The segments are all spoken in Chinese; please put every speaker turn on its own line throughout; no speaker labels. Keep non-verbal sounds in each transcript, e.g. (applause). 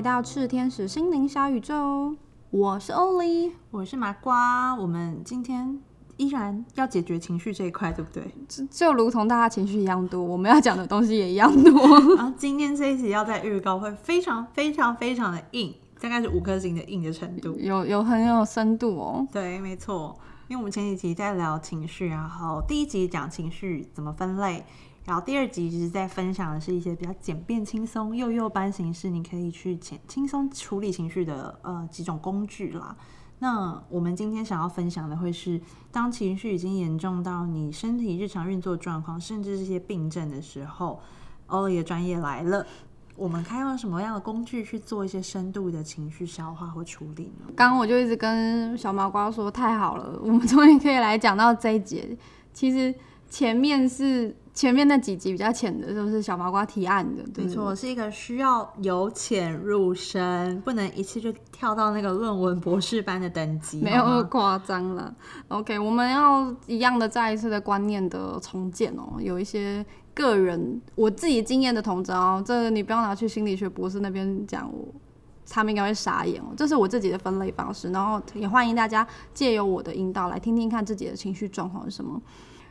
来到赤天使心灵小宇宙，我是欧丽，
我是麻瓜。我们今天依然要解决情绪这一块，对不对？
就就如同大家情绪一样多，我们要讲的东西也一样多。
然 (laughs) 后今天这一集要在预告会非常非常非常的硬，大概是五颗星的硬的程度，
有有很有深度哦。
对，没错，因为我们前几集在聊情绪，然后第一集讲情绪怎么分类。然后第二集其实在分享的是一些比较简便、轻松、幼幼班形式，你可以去简轻松处理情绪的呃几种工具啦。那我们今天想要分享的会是，当情绪已经严重到你身体日常运作状况，甚至这些病症的时候，欧丽的专业来了。我们该用什么样的工具去做一些深度的情绪消化或处理呢？
刚刚我就一直跟小毛瓜说，太好了，我们终于可以来讲到这一节。其实前面是。前面那几集比较浅的，就是小麻瓜提案的。
没错，是一个需要由浅入深，不能一次就跳到那个论文博士班的等级，
没有那么夸张了。OK，我们要一样的再一次的观念的重建哦。有一些个人我自己经验的同招，哦，这个你不要拿去心理学博士那边讲，他们应该会傻眼哦。这是我自己的分类方式，然后也欢迎大家借由我的引导来听听看自己的情绪状况是什么。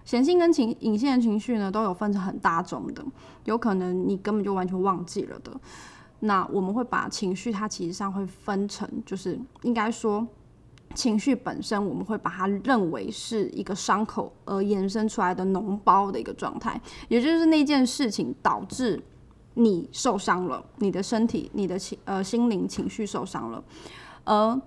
显性跟情隐性的情绪呢，都有分成很大种的，有可能你根本就完全忘记了的。那我们会把情绪，它其实上会分成，就是应该说情绪本身，我们会把它认为是一个伤口而延伸出来的脓包的一个状态，也就是那件事情导致你受伤了，你的身体、你的情呃心灵情绪受伤了，而。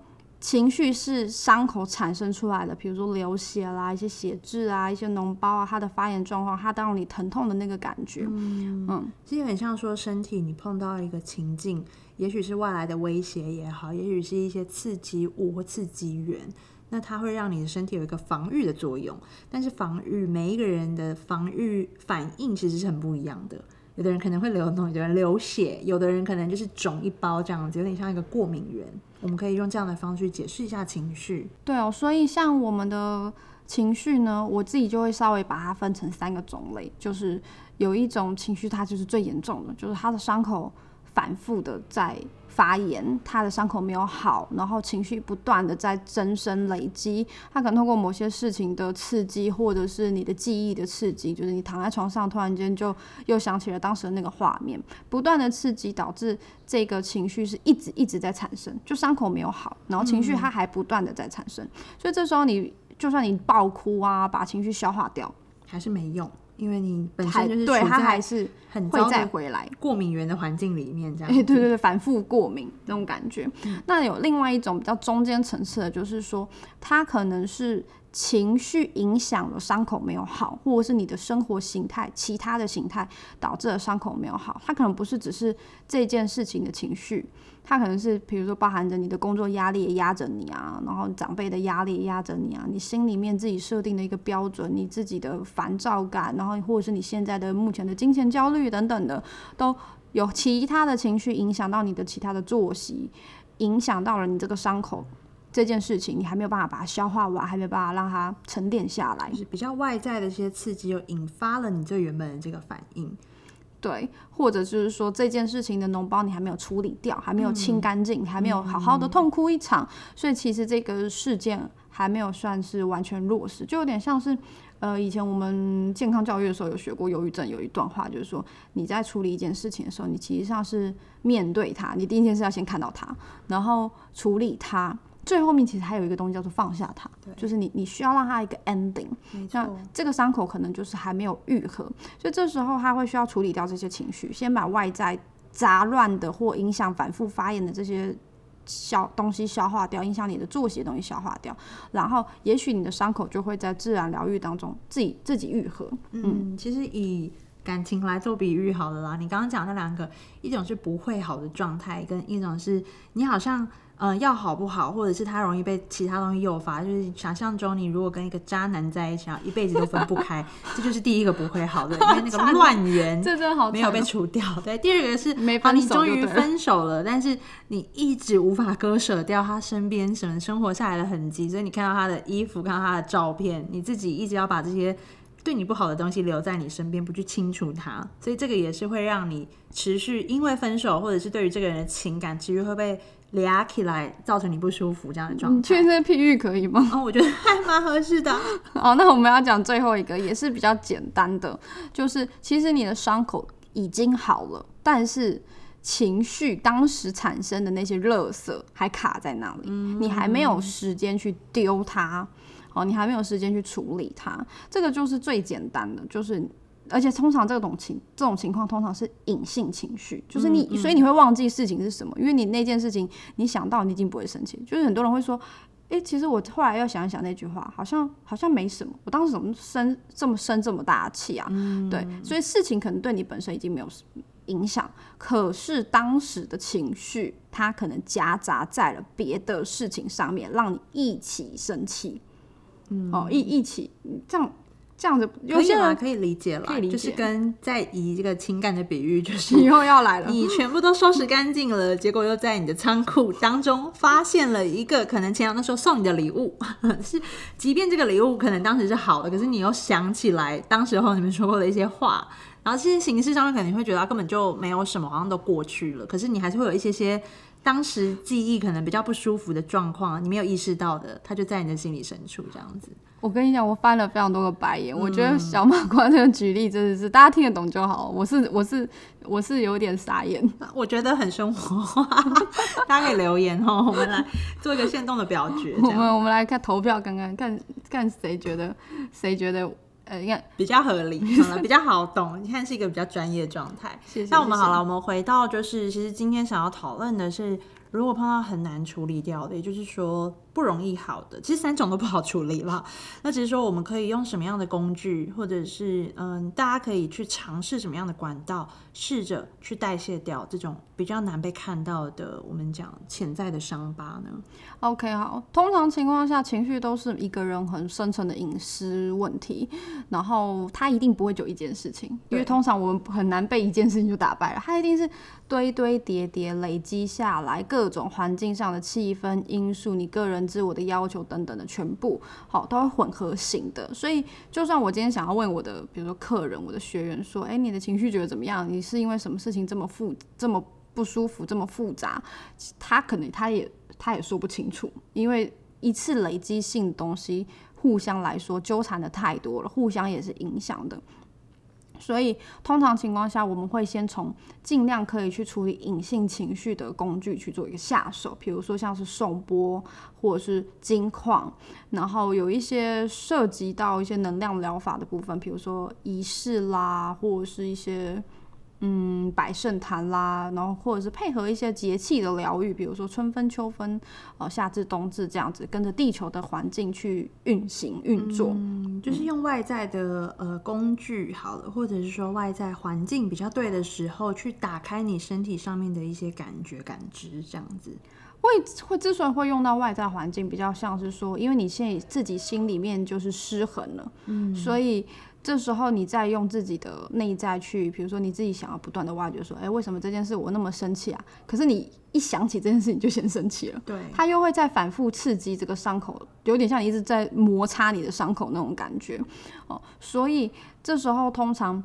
情绪是伤口产生出来的，比如说流血啦、一些血渍啊、一些脓包啊，它的发炎状况，它让你疼痛的那个感觉，
嗯，其实很像说身体你碰到一个情境，也许是外来的威胁也好，也许是一些刺激物或刺激源，那它会让你的身体有一个防御的作用。但是防御每一个人的防御反应其实是很不一样的。有的人可能会流脓，有的人流血，有的人可能就是肿一包这样子，有点像一个过敏源。我们可以用这样的方式解释一下情绪。
对哦，所以像我们的情绪呢，我自己就会稍微把它分成三个种类，就是有一种情绪它就是最严重的，就是它的伤口反复的在。发炎，他的伤口没有好，然后情绪不断的在增生累积，他可能通过某些事情的刺激，或者是你的记忆的刺激，就是你躺在床上突然间就又想起了当时的那个画面，不断的刺激导致这个情绪是一直一直在产生，就伤口没有好，然后情绪它还不断的在产生，所以这时候你就算你爆哭啊，把情绪消化掉，
还是没用。因为你本身就是
对
它
还是
很
会再回来
过敏源的环境里面这样，
哎，对对对，反复过敏那种感觉。那有另外一种比较中间层次的，就是说它可能是。情绪影响了伤口没有好，或者是你的生活形态、其他的形态导致了伤口没有好。它可能不是只是这件事情的情绪，它可能是比如说包含着你的工作压力也压着你啊，然后长辈的压力压着你啊，你心里面自己设定的一个标准，你自己的烦躁感，然后或者是你现在的目前的金钱焦虑等等的，都有其他的情绪影响到你的其他的作息，影响到了你这个伤口。这件事情你还没有办法把它消化完，还没有办法让它沉淀下来，
就是比较外在的一些刺激，又引发了你最原本的这个反应。
对，或者就是说这件事情的脓包你还没有处理掉，还没有清干净，还没有好好的痛哭一场，所以其实这个事件还没有算是完全落实，就有点像是呃以前我们健康教育的时候有学过忧郁症，有一段话就是说你在处理一件事情的时候，你其实上是面对它，你第一件事要先看到它，然后处理它。最后面其实还有一个东西叫做放下它，就是你你需要让它一个 ending，
那
这个伤口可能就是还没有愈合，所以这时候他会需要处理掉这些情绪，先把外在杂乱的或影响反复发炎的这些消东西消化掉，影响你的作息的东西消化掉，然后也许你的伤口就会在自然疗愈当中自己自己愈合。
嗯，其实以感情来做比喻好了啦，你刚刚讲那两个，一种是不会好的状态，跟一种是你好像。嗯，要好不好，或者是他容易被其他东西诱发，就是想象中你如果跟一个渣男在一起，然后一辈子都分不开，(laughs) 这就是第一个不会好的，因为那个 (laughs) 乱源
这真好
没有被除掉。对，第二个是
没分
手，你终于分手了，但是你一直无法割舍掉他身边什么生活下来的痕迹，所以你看到他的衣服，看到他的照片，你自己一直要把这些对你不好的东西留在你身边，不去清除它，所以这个也是会让你持续因为分手或者是对于这个人的情感持续会被俩起来，造成你不舒服这样的状态。
你确认这譬喻可以吗？
哦，我觉得还蛮合适的。(laughs)
好，那我们要讲最后一个，也是比较简单的，就是其实你的伤口已经好了，但是情绪当时产生的那些垃圾还卡在那里，你还没有时间去丢它，哦，你还没有时间去处理它，这个就是最简单的，就是。而且通常这种情这种情况通常是隐性情绪，就是你，所以你会忘记事情是什么，因为你那件事情你想到你已经不会生气。就是很多人会说，诶，其实我后来要想一想那句话，好像好像没什么，我当时怎么生这么生这么大的气啊？对，所以事情可能对你本身已经没有影响，可是当时的情绪它可能夹杂在了别的事情上面，让你一起生气。嗯，哦，一一起这样。这样子有些人
可以理解了，就是跟在以这个情感的比喻，就 (laughs) 是
以后要来了，
你全部都收拾干净了，结果又在你的仓库当中发现了一个可能前两天时候送你的礼物，(laughs) 是即便这个礼物可能当时是好的，可是你又想起来当时候你们说过的一些话，然后这些形式上面肯定会觉得根本就没有什么，好像都过去了，可是你还是会有一些些。当时记忆可能比较不舒服的状况，你没有意识到的，它就在你的心里深处这样子。
我跟你讲，我翻了非常多个白眼。我觉得小马瓜这个举例真的是大家听得懂就好。我是我是我是有点傻眼。
我觉得很生活化，大家可以留言哦，我们来做一个现动的表决。(laughs)
我们我们来看投票，看看看看谁觉得谁觉得。
比较合理，比较好懂。你看是一个比较专业的状态。那我们好了，我们回到就是，其实今天想要讨论的是，如果碰到很难处理掉的，也就是说。不容易好的，其实三种都不好处理了。(laughs) 那只是说我们可以用什么样的工具，或者是嗯，大家可以去尝试什么样的管道，试着去代谢掉这种比较难被看到的，我们讲潜在的伤疤呢
？OK，好。通常情况下，情绪都是一个人很深层的隐私问题，然后他一定不会就一件事情，因为通常我们很难被一件事情就打败了，他一定是堆堆叠叠累积下来各种环境上的气氛因素，你个人。自我的要求等等的全部好都会混合型的，所以就算我今天想要问我的，比如说客人、我的学员说，哎，你的情绪觉得怎么样？你是因为什么事情这么复这么不舒服、这么复杂？他可能他也他也说不清楚，因为一次累积性东西互相来说纠缠的太多了，互相也是影响的。所以，通常情况下，我们会先从尽量可以去处理隐性情绪的工具去做一个下手，比如说像是送波或者是金矿，然后有一些涉及到一些能量疗法的部分，比如说仪式啦，或者是一些。嗯，百圣坛啦，然后或者是配合一些节气的疗愈，比如说春分、秋分，哦，夏至、冬至这样子，跟着地球的环境去运行运作，
嗯，就是用外在的呃工具好了，或者是说外在环境比较对的时候，去打开你身体上面的一些感觉、感知这样子。
会会之所以会用到外在环境，比较像是说，因为你现在自己心里面就是失衡了，嗯，所以。这时候你再用自己的内在去，比如说你自己想要不断的挖掘，说，哎，为什么这件事我那么生气啊？可是你一想起这件事情就先生气了，
对，
他又会再反复刺激这个伤口，有点像你一直在摩擦你的伤口那种感觉，哦，所以这时候通常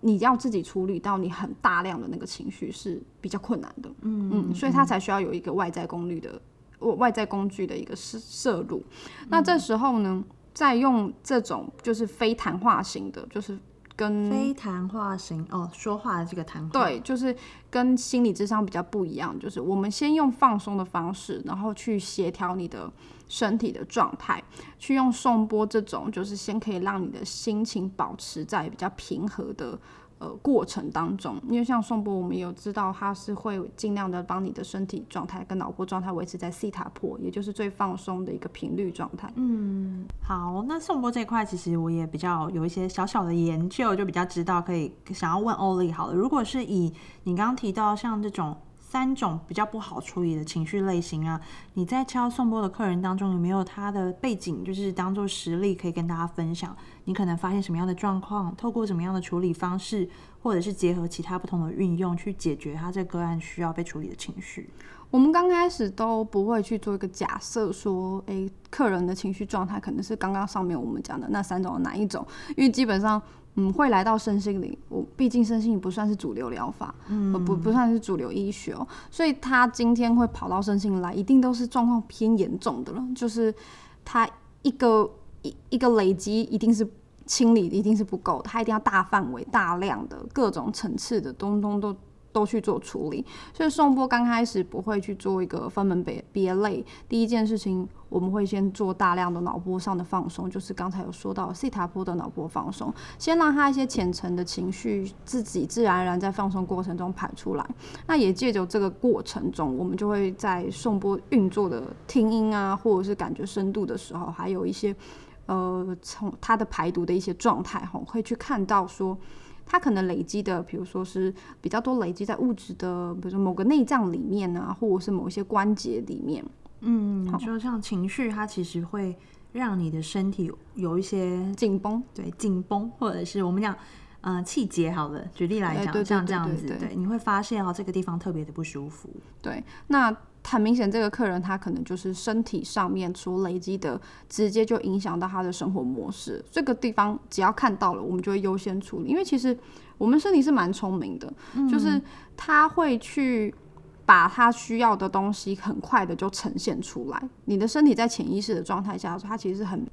你要自己处理到你很大量的那个情绪是比较困难的，嗯嗯，所以他才需要有一个外在功率的外在工具的一个摄摄入，那这时候呢？再用这种就是非谈话型的，就是跟
非谈话型哦，说话的这个谈话，
对，就是跟心理智商比较不一样，就是我们先用放松的方式，然后去协调你的身体的状态，去用送波这种，就是先可以让你的心情保持在比较平和的。呃，过程当中，因为像宋波，我们有知道他是会尽量的帮你的身体状态跟脑波状态维持在西塔波，也就是最放松的一个频率状态。
嗯，好，那宋波这一块其实我也比较有一些小小的研究，就比较知道可以想要问欧丽好了。如果是以你刚刚提到像这种。三种比较不好处理的情绪类型啊，你在敲送波的客人当中有没有他的背景，就是当做实例可以跟大家分享？你可能发现什么样的状况，透过什么样的处理方式，或者是结合其他不同的运用去解决他这个案需要被处理的情绪。
我们刚开始都不会去做一个假设，说，诶，客人的情绪状态可能是刚刚上面我们讲的那三种哪一种？因为基本上，嗯，会来到身心灵，我毕竟身心灵不算是主流疗法，嗯，不不算是主流医学哦，所以他今天会跑到身心灵来，一定都是状况偏严重的了，就是他一个一一个累积一定是清理一定是不够，他一定要大范围、大量的各种层次的东东都。都去做处理，所以送波刚开始不会去做一个分门别别类。第一件事情，我们会先做大量的脑波上的放松，就是刚才有说到西塔波的脑波放松，先让他一些浅层的情绪自己自然而然在放松过程中排出来。那也借着这个过程中，我们就会在送波运作的听音啊，或者是感觉深度的时候，还有一些呃从他的排毒的一些状态哈，会去看到说。它可能累积的，比如说是比较多累积在物质的，比如说某个内脏里面啊，或者是某一些关节里面。
嗯，就像情绪，它其实会让你的身体有一些
紧绷，
对，紧绷，或者是我们讲，嗯，气节。好了，举例来讲，像这样子，对，你会发现哦，这个地方特别的不舒服。
对，那。很明显，这个客人他可能就是身体上面所累积的，直接就影响到他的生活模式。这个地方只要看到了，我们就会优先处理。因为其实我们身体是蛮聪明的，就是他会去把他需要的东西很快的就呈现出来。你的身体在潜意识的状态下，它其实是很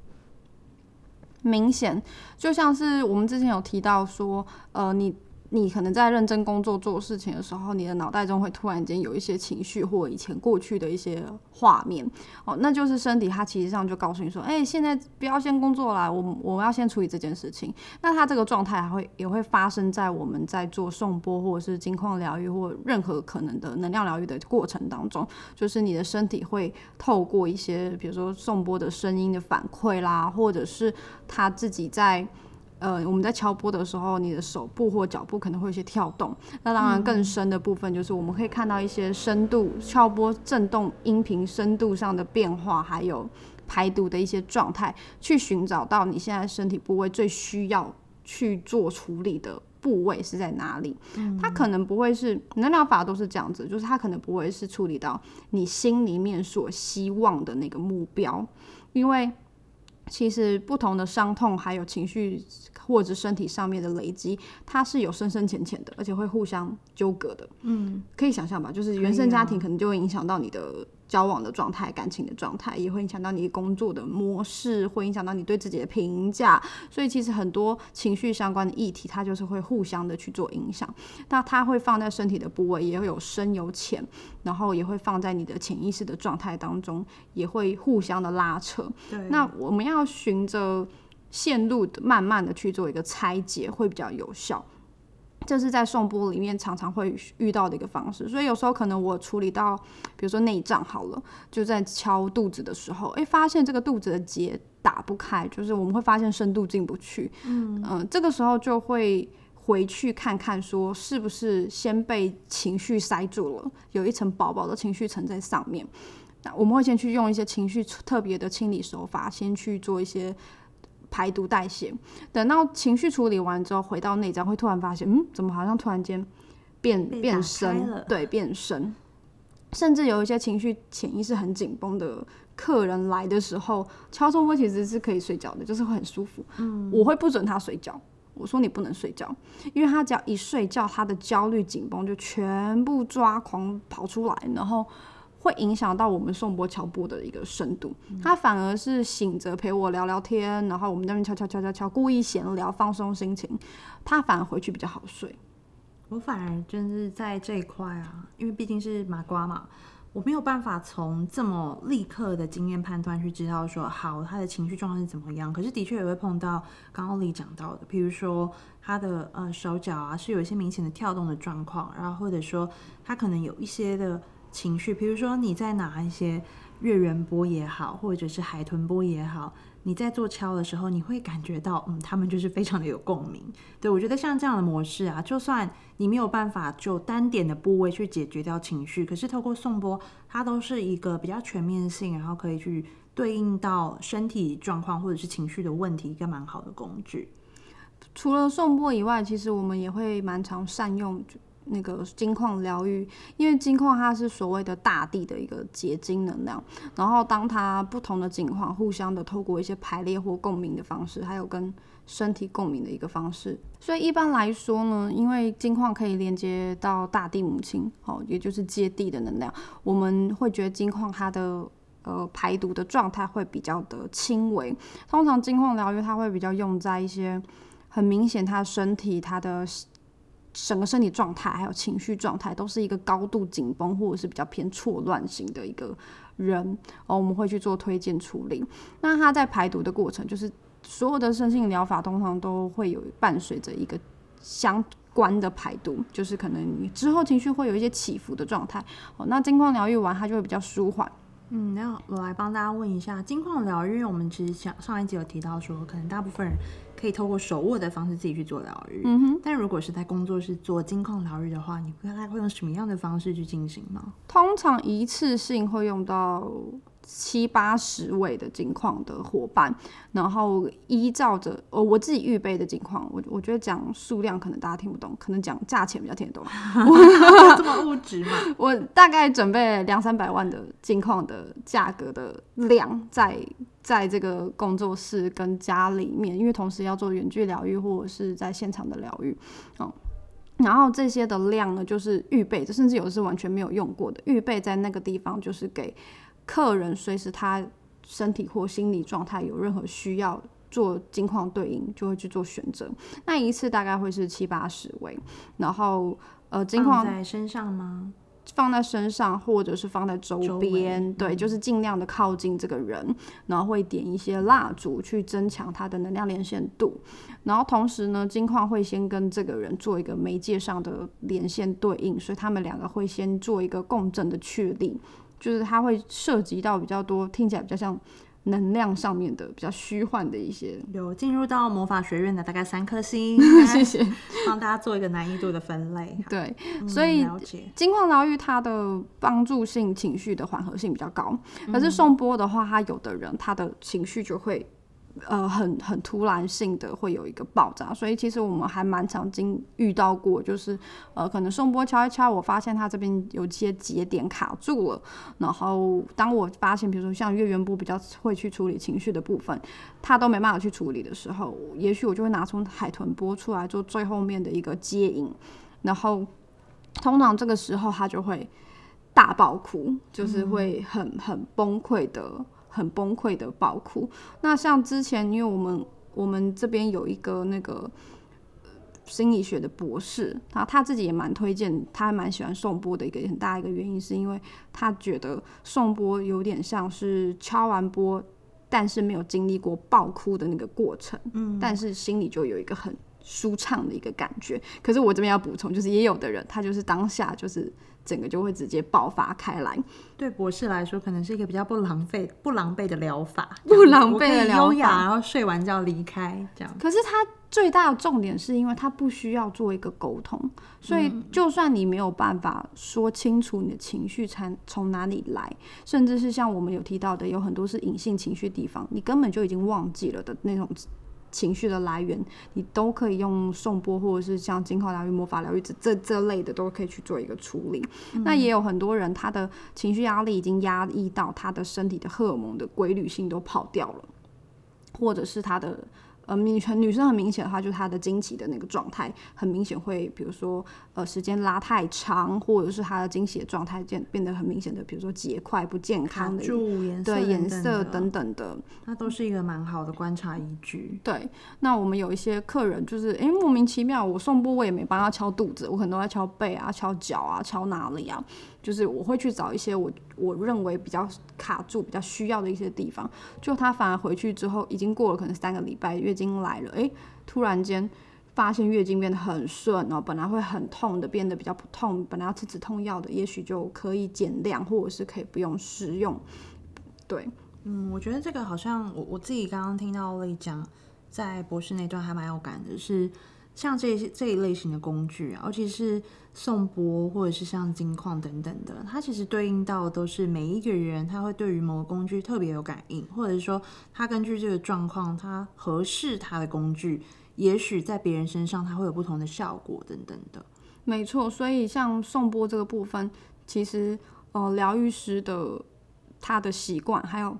明显，就像是我们之前有提到说，呃，你。你可能在认真工作做事情的时候，你的脑袋中会突然间有一些情绪或以前过去的一些画面，哦，那就是身体它其实上就告诉你说，哎，现在不要先工作了，我我要先处理这件事情。那它这个状态还会也会发生在我们在做送波或者是金矿疗愈或任何可能的能量疗愈的过程当中，就是你的身体会透过一些比如说送波的声音的反馈啦，或者是他自己在。呃，我们在敲波的时候，你的手部或脚部可能会有些跳动。那当然，更深的部分就是我们可以看到一些深度敲波震动音频深度上的变化，还有排毒的一些状态，去寻找到你现在身体部位最需要去做处理的部位是在哪里。它可能不会是能量法都是这样子，就是它可能不会是处理到你心里面所希望的那个目标，因为。其实不同的伤痛，还有情绪或者身体上面的累积，它是有深深浅浅的，而且会互相纠葛的。嗯，可以想象吧？就是原生家庭可能就会影响到你的。交往的状态、感情的状态，也会影响到你工作的模式，会影响到你对自己的评价。所以其实很多情绪相关的议题，它就是会互相的去做影响。那它会放在身体的部位，也会有深有浅，然后也会放在你的潜意识的状态当中，也会互相的拉扯。
对，
那我们要循着线路，慢慢的去做一个拆解，会比较有效。这是在送波里面常常会遇到的一个方式，所以有时候可能我处理到，比如说内脏好了，就在敲肚子的时候，诶，发现这个肚子的结打不开，就是我们会发现深度进不去，嗯嗯，这个时候就会回去看看，说是不是先被情绪塞住了，有一层薄薄的情绪层在上面，那我们会先去用一些情绪特别的清理手法，先去做一些。排毒代谢，等到情绪处理完之后，回到内脏会突然发现，嗯，怎么好像突然间变变深，对，变深，甚至有一些情绪潜意识很紧绷的客人来的时候，敲钟波其实是可以睡觉的，就是会很舒服。嗯，我会不准他睡觉，我说你不能睡觉，因为他只要一睡觉，他的焦虑紧绷就全部抓狂跑出来，然后。会影响到我们送波敲波的一个深度，他反而是醒着陪我聊聊天，然后我们那边敲敲敲敲敲，故意闲聊放松心情，他反而回去比较好睡。
我反而就是在这一块啊，因为毕竟是麻瓜嘛，我没有办法从这么立刻的经验判断去知道说，好他的情绪状况是怎么样。可是的确也会碰到刚刚丽讲到的，比如说他的呃手脚啊是有一些明显的跳动的状况，然后或者说他可能有一些的。情绪，比如说你在拿一些月圆波也好，或者是海豚波也好，你在做敲的时候，你会感觉到，嗯，他们就是非常的有共鸣。对我觉得像这样的模式啊，就算你没有办法就单点的部位去解决掉情绪，可是透过送波，它都是一个比较全面性，然后可以去对应到身体状况或者是情绪的问题，一个蛮好的工具。
除了颂钵以外，其实我们也会蛮常善用那个金矿疗愈，因为金矿它是所谓的大地的一个结晶能量，然后当它不同的金矿互相的透过一些排列或共鸣的方式，还有跟身体共鸣的一个方式，所以一般来说呢，因为金矿可以连接到大地母亲，哦，也就是接地的能量，我们会觉得金矿它的呃排毒的状态会比较的轻微。通常金矿疗愈它会比较用在一些很明显，他身体他的整个身体状态还有情绪状态都是一个高度紧绷或者是比较偏错乱型的一个人，哦，我们会去做推荐处理。那他在排毒的过程就是。所有的身心疗法通常都会有伴随着一个相关的排毒，就是可能你之后情绪会有一些起伏的状态。哦，那金矿疗愈完，它就会比较舒缓。
嗯，那我来帮大家问一下，金矿疗愈，我们其实上上一集有提到说，可能大部分人可以透过手握的方式自己去做疗愈。嗯哼。但如果是在工作室做金矿疗愈的话，你大概会用什么样的方式去进行吗？
通常一次性会用到。七八十位的金矿的伙伴，然后依照着呃我自己预备的金矿，我我觉得讲数量可能大家听不懂，可能讲价钱比较听得懂。(laughs) (laughs)
这么 (laughs)
我大概准备两三百万的金矿的价格的量，在在这个工作室跟家里面，因为同时要做远距疗愈或者是在现场的疗愈，嗯，然后这些的量呢，就是预备，甚至有的是完全没有用过的，预备在那个地方就是给。客人随时他身体或心理状态有任何需要做金矿对应，就会去做选择。那一次大概会是七八十位，然后呃金矿
在身上吗？
放在身上，或者是放在周边，对，就是尽量的靠近这个人，然后会点一些蜡烛去增强他的能量连线度。然后同时呢，金矿会先跟这个人做一个媒介上的连线对应，所以他们两个会先做一个共振的确立。就是它会涉及到比较多，听起来比较像能量上面的比较虚幻的一些。
有进入到魔法学院的大概三颗星，(laughs)
谢谢，
帮大家做一个难易度的分类。
对，所以金矿疗愈它的帮助性情绪的缓和性比较高，可是颂钵的话，它有的人他的情绪就会。呃，很很突然性的会有一个爆炸，所以其实我们还蛮常经遇到过，就是呃，可能送波敲一敲，我发现他这边有些节点卡住了，然后当我发现，比如说像月圆波比较会去处理情绪的部分，他都没办法去处理的时候，也许我就会拿出海豚波出来做最后面的一个接引，然后通常这个时候他就会大爆哭，就是会很很崩溃的。很崩溃的爆哭。那像之前，因为我们我们这边有一个那个心理学的博士，他他自己也蛮推荐，他还蛮喜欢宋波的一个很大一个原因，是因为他觉得宋波有点像是敲完波，但是没有经历过爆哭的那个过程，嗯，但是心里就有一个很舒畅的一个感觉。可是我这边要补充，就是也有的人，他就是当下就是。整个就会直接爆发开来。
对博士来说，可能是一个比较不狼狈、不狼狈的疗法，
不狼狈的疗
法，然后睡完觉离开这样。
可是他最大的重点是因为他不需要做一个沟通，所以就算你没有办法说清楚你的情绪从从哪里来，甚至是像我们有提到的，有很多是隐性情绪地方，你根本就已经忘记了的那种。情绪的来源，你都可以用颂钵或者是像金口疗愈、魔法疗愈这这这类的，都可以去做一个处理。那也有很多人，他的情绪压力已经压抑到他的身体的荷尔蒙的规律性都跑掉了，或者是他的。呃，女生女生很明显的话，就是她的经期的那个状态很明显会，比如说呃时间拉太长，或者是她的经血状态变变得很明显的，比如说结块不健康的，对颜色等等的，
那都是一个蛮好的观察依据。
对，那我们有一些客人就是哎莫名其妙，我送波我也没帮他敲肚子，我可能都在敲背啊、敲脚啊、敲哪里啊。就是我会去找一些我我认为比较卡住、比较需要的一些地方，就他反而回去之后，已经过了可能三个礼拜，月经来了，诶，突然间发现月经变得很顺哦，本来会很痛的变得比较不痛，本来要吃止痛药的，也许就可以减量，或者是可以不用使用。对，
嗯，我觉得这个好像我我自己刚刚听到了讲，在博士那段还蛮有感的，是。像这些这一类型的工具啊，尤其是送钵或者是像金矿等等的，它其实对应到都是每一个人，他会对于某个工具特别有感应，或者是说他根据这个状况，他合适他的工具也许在别人身上它会有不同的效果等等的。
没错，所以像颂钵这个部分，其实呃，疗愈师的他的习惯，还有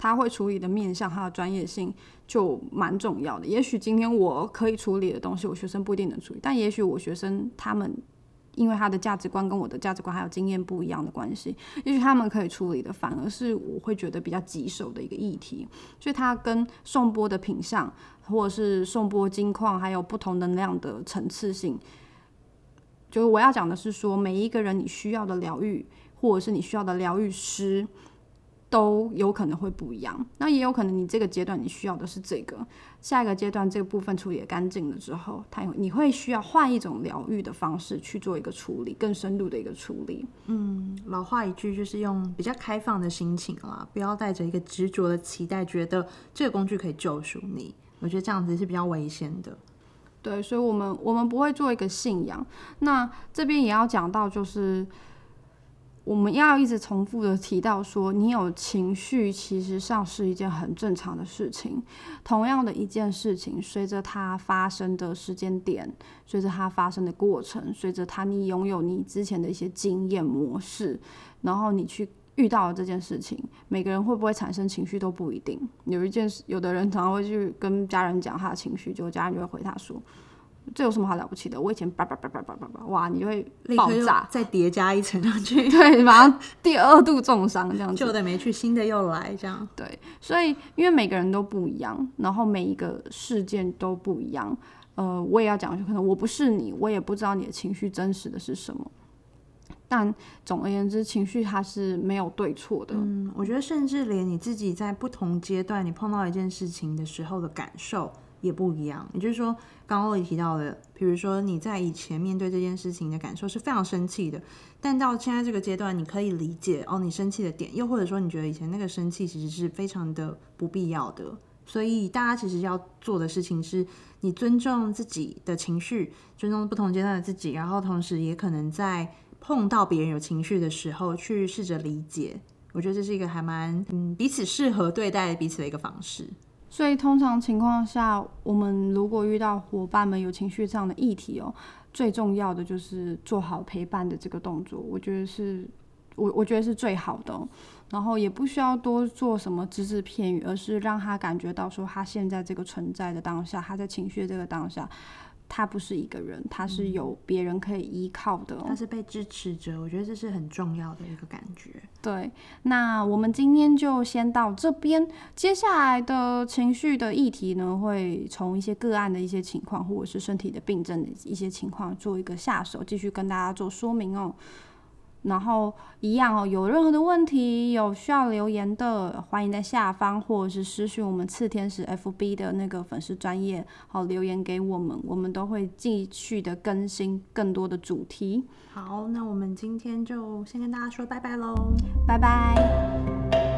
他会处理的面向，他的专业性就蛮重要的。也许今天我可以处理的东西，我学生不一定能处理，但也许我学生他们因为他的价值观跟我的价值观还有经验不一样的关系，也许他们可以处理的，反而是我会觉得比较棘手的一个议题。所以它跟颂钵的品相，或者是颂钵金矿，还有不同能量的层次性。就是我要讲的是说，每一个人你需要的疗愈，或者是你需要的疗愈师，都有可能会不一样。那也有可能你这个阶段你需要的是这个，下一个阶段这个部分处理干净了之后，它你会需要换一种疗愈的方式去做一个处理，更深度的一个处理。
嗯，老话一句就是用比较开放的心情啦，不要带着一个执着的期待，觉得这个工具可以救赎你。我觉得这样子是比较危险的。
对，所以，我们我们不会做一个信仰。那这边也要讲到，就是我们要一直重复的提到说，你有情绪，其实上是一件很正常的事情。同样的一件事情，随着它发生的时间点，随着它发生的过程，随着它你拥有你之前的一些经验模式，然后你去。遇到了这件事情，每个人会不会产生情绪都不一定。有一件事，有的人常常会去跟家人讲他的情绪，就家人就会回他说：“这有什么好了不起的？我以前叭叭叭叭叭叭叭，哇，你就会爆炸，
再叠加一层上去，(laughs)
对，马上第二度重伤这样子。
旧的没去，新的又来，这样。
对，所以因为每个人都不一样，然后每一个事件都不一样。呃，我也要讲，就可能我不是你，我也不知道你的情绪真实的是什么。但总而言之，情绪它是没有对错的。
嗯，我觉得甚至连你自己在不同阶段，你碰到一件事情的时候的感受也不一样。也就是说，刚刚我提到的，比如说你在以前面对这件事情的感受是非常生气的，但到现在这个阶段，你可以理解哦，你生气的点，又或者说你觉得以前那个生气其实是非常的不必要的。所以大家其实要做的事情是，你尊重自己的情绪，尊重不同阶段的自己，然后同时也可能在。碰到别人有情绪的时候，去试着理解，我觉得这是一个还蛮嗯彼此适合对待彼此的一个方式。
所以通常情况下，我们如果遇到伙伴们有情绪上的议题哦，最重要的就是做好陪伴的这个动作，我觉得是我我觉得是最好的。然后也不需要多做什么只字片语，而是让他感觉到说他现在这个存在的当下，他在情绪这个当下。他不是一个人，他是有别人可以依靠的，
他是被支持着。我觉得这是很重要的一个感觉。
对，那我们今天就先到这边，接下来的情绪的议题呢，会从一些个案的一些情况，或者是身体的病症的一些情况做一个下手，继续跟大家做说明哦。然后一样哦，有任何的问题有需要留言的，欢迎在下方或者是私讯我们次天使 FB 的那个粉丝专业，好留言给我们，我们都会继续的更新更多的主题。
好，那我们今天就先跟大家说拜拜喽，
拜拜。